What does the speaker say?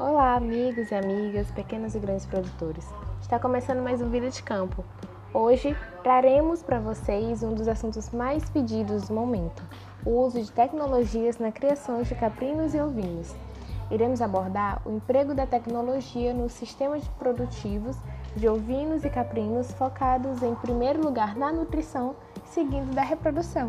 Olá, amigos e amigas, pequenos e grandes produtores. Está começando mais um Vida de Campo. Hoje traremos para vocês um dos assuntos mais pedidos do momento: o uso de tecnologias na criação de caprinos e ovinos. Iremos abordar o emprego da tecnologia nos sistemas produtivos de ovinos e caprinos, focados em primeiro lugar na nutrição, seguindo da reprodução.